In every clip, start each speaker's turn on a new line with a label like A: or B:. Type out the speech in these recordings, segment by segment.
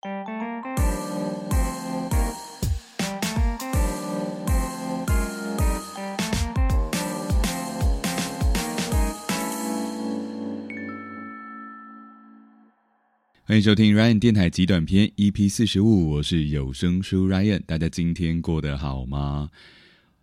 A: 欢迎收听 Ryan 电台极短篇 EP 四十五，我是有声书 Ryan。大家今天过得好吗？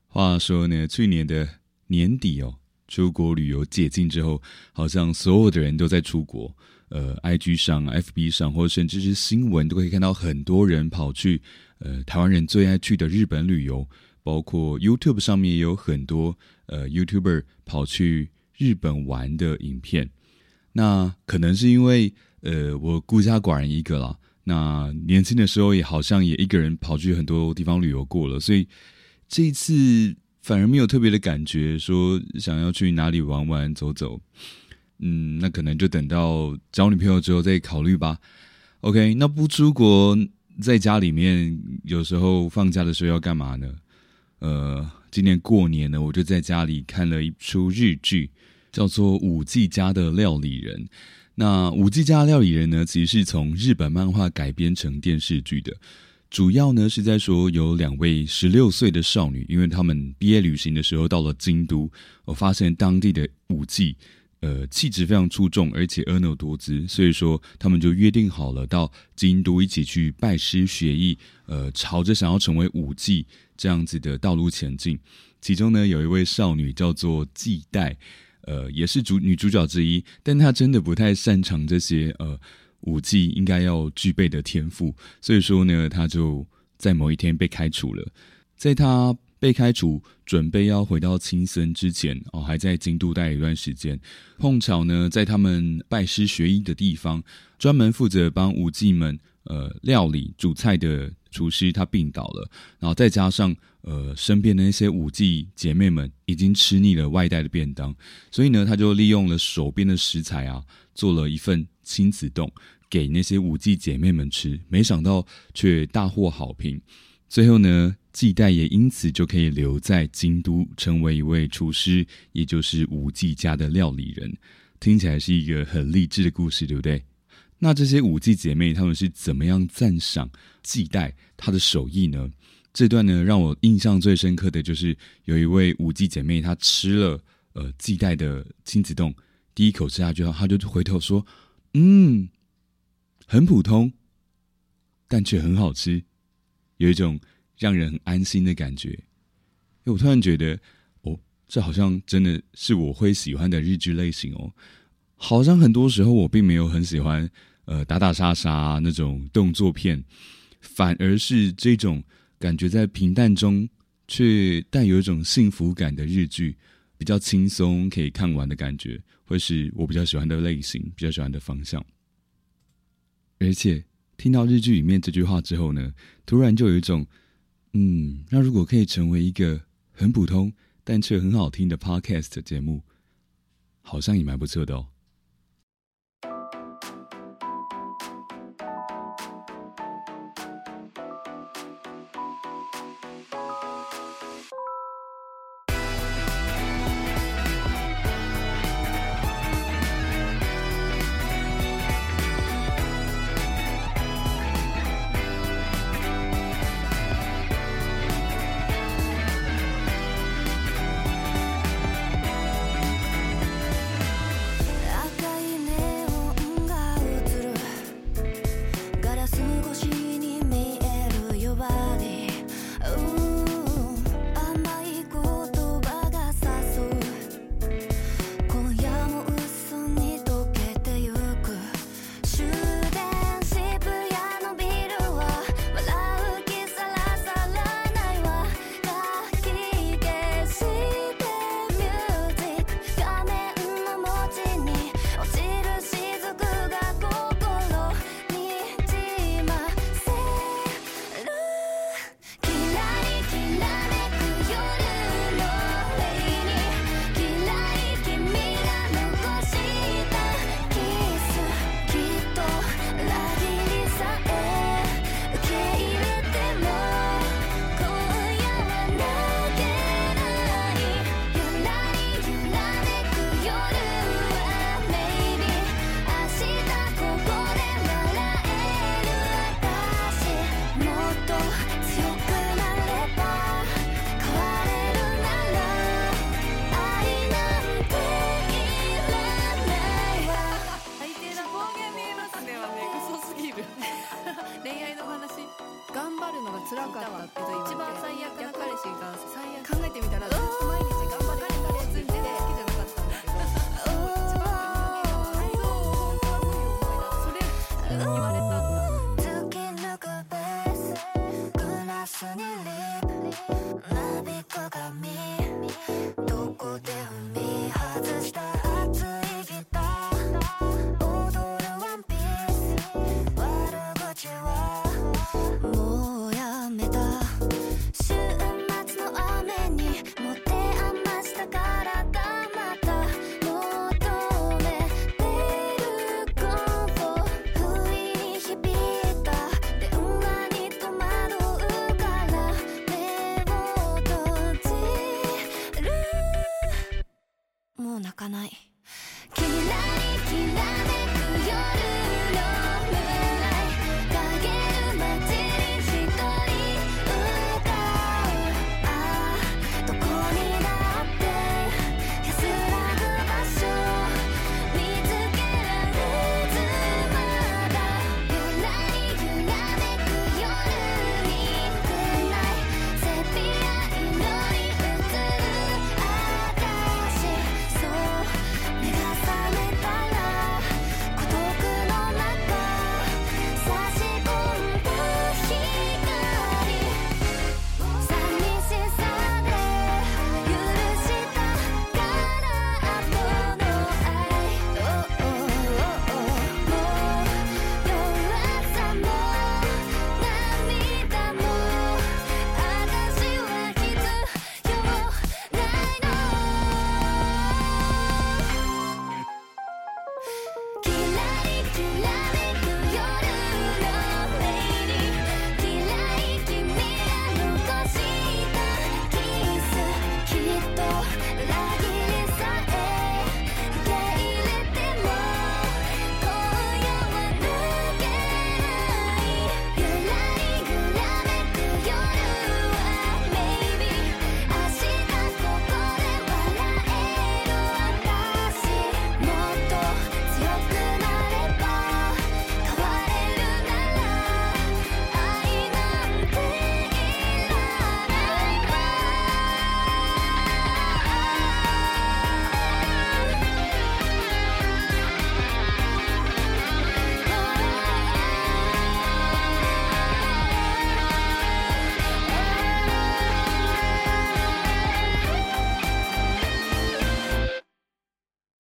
A: 话说呢，去年的年底哦，出国旅游解禁之后，好像所有的人都在出国。呃，IG 上、FB 上，或者甚至是新闻，都可以看到很多人跑去呃台湾人最爱去的日本旅游。包括 YouTube 上面也有很多呃 YouTuber 跑去日本玩的影片。那可能是因为。呃，我孤家寡人一个啦。那年轻的时候也好像也一个人跑去很多地方旅游过了，所以这一次反而没有特别的感觉，说想要去哪里玩玩走走。嗯，那可能就等到交女朋友之后再考虑吧。OK，那不出国，在家里面有时候放假的时候要干嘛呢？呃，今年过年呢，我就在家里看了一出日剧，叫做《五 G 家的料理人》。那《五 G 家的料理人》呢，其实是从日本漫画改编成电视剧的。主要呢是在说有两位十六岁的少女，因为他们毕业旅行的时候到了京都，我发现当地的五 G，呃，气质非常出众，而且婀娜多姿，所以说他们就约定好了到京都一起去拜师学艺，呃，朝着想要成为武技这样子的道路前进。其中呢，有一位少女叫做纪代。呃，也是主女主角之一，但她真的不太擅长这些呃武技应该要具备的天赋，所以说呢，她就在某一天被开除了。在她被开除，准备要回到青森之前，哦，还在京都待一段时间。碰巧呢，在他们拜师学艺的地方，专门负责帮武技们呃料理煮菜的厨师他病倒了，然后再加上。呃，身边的那些五 G 姐妹们已经吃腻了外带的便当，所以呢，他就利用了手边的食材啊，做了一份亲子冻给那些五 G 姐妹们吃。没想到却大获好评。最后呢，季代也因此就可以留在京都，成为一位厨师，也就是五 G 家的料理人。听起来是一个很励志的故事，对不对？那这些五季姐妹她们是怎么样赞赏季代她的手艺呢？这段呢，让我印象最深刻的就是有一位五季姐妹，她吃了呃季代的亲子冻，第一口吃下去后，她就回头说：“嗯，很普通，但却很好吃，有一种让人很安心的感觉。”我突然觉得，哦，这好像真的是我会喜欢的日剧类型哦。好像很多时候我并没有很喜欢呃打打杀杀那种动作片，反而是这种。感觉在平淡中，却带有一种幸福感的日剧，比较轻松可以看完的感觉，会是我比较喜欢的类型，比较喜欢的方向。而且听到日剧里面这句话之后呢，突然就有一种，嗯，那如果可以成为一个很普通但却很好听的 podcast 节目，好像也蛮不错的哦。
B: 辛かったけど一番最悪な彼氏が最悪考えてみた。らずっと毎日頑張れる彼氏で好きじゃなかったん。だけど一番人間はそう本当はそういう思いだそれ言われた
C: どこで踏み外した熱いもう泣かない。キラリキラめく夜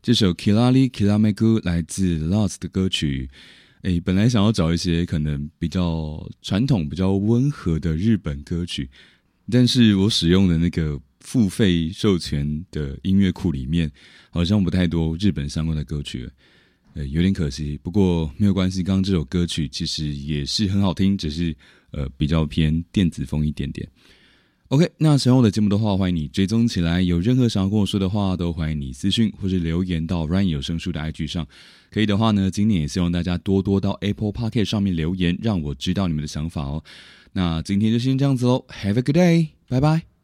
A: 这首《Kilali Kilameku》来自 Lost 的歌曲。诶，本来想要找一些可能比较传统、比较温和的日本歌曲，但是我使用的那个付费授权的音乐库里面，好像不太多日本相关的歌曲了，呃，有点可惜。不过没有关系，刚刚这首歌曲其实也是很好听，只是呃比较偏电子风一点点。OK，那喜欢我的节目的话，欢迎你追踪起来。有任何想要跟我说的话，都欢迎你私讯或是留言到 Ryan 有声书的 IG 上。可以的话呢，今天也希望大家多多到 Apple p o c k e t 上面留言，让我知道你们的想法哦。那今天就先这样子喽，Have a good day，拜拜。